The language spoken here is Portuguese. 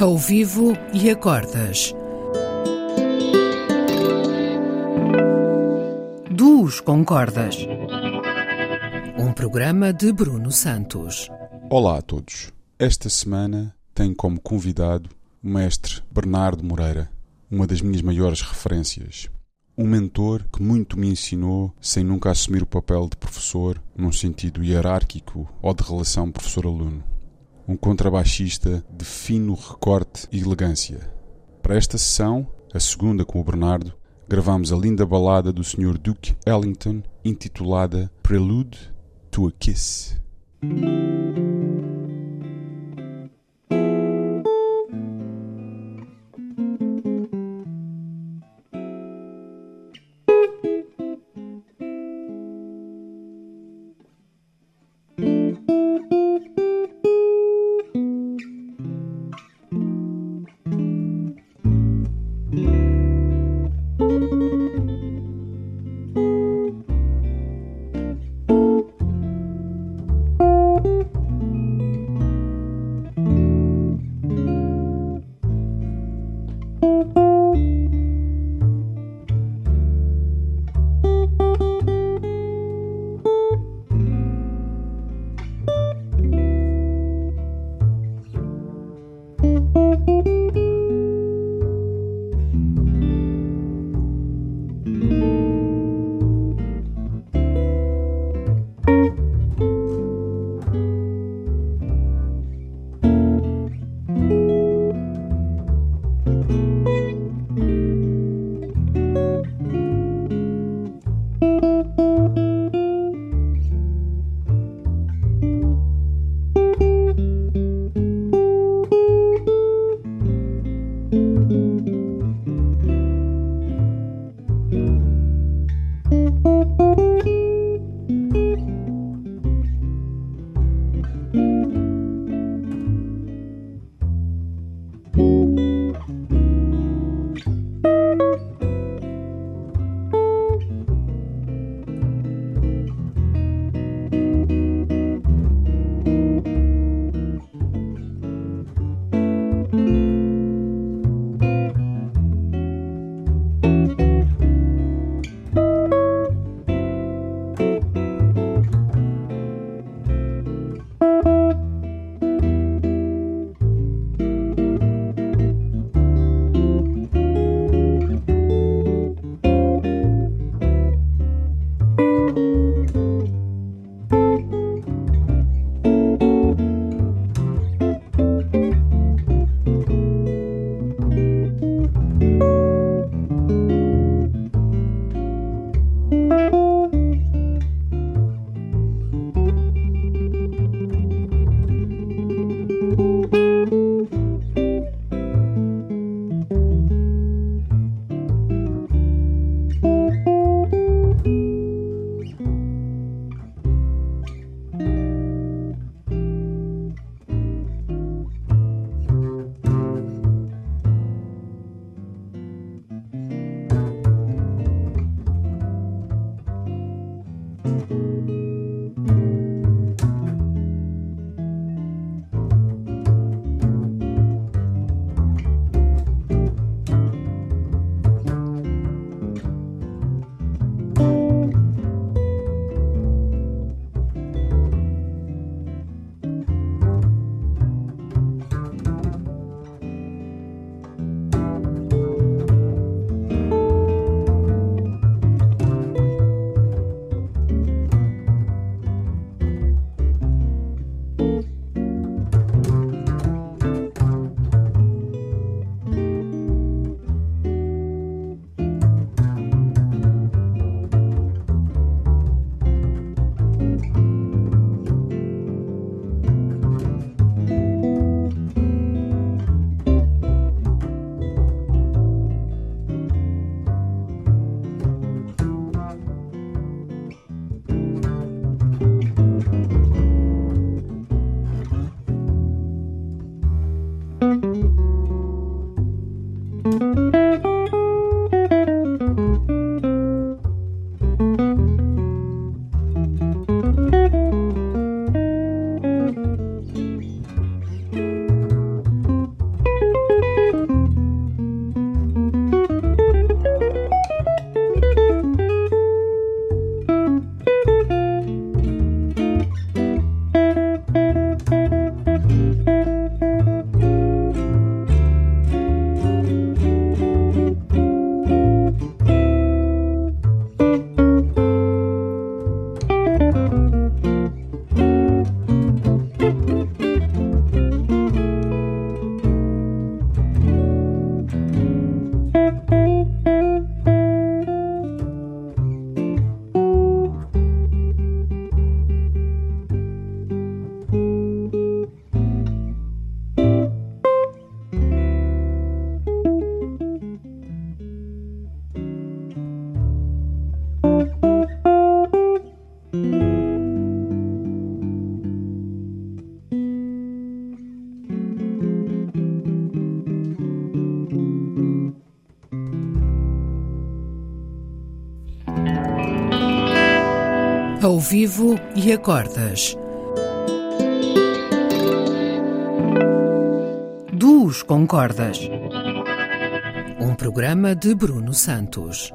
ao vivo e a cordas. Duos com cordas. Um programa de Bruno Santos. Olá a todos. Esta semana tenho como convidado o mestre Bernardo Moreira, uma das minhas maiores referências. Um mentor que muito me ensinou sem nunca assumir o papel de professor num sentido hierárquico ou de relação professor-aluno. Um contrabaixista de fino recorte e elegância. Para esta sessão, a segunda com o Bernardo, gravamos a linda balada do Sr. Duke Ellington intitulada Prelude to a Kiss. Ao vivo e acordas. Duos com cordas. Um programa de Bruno Santos.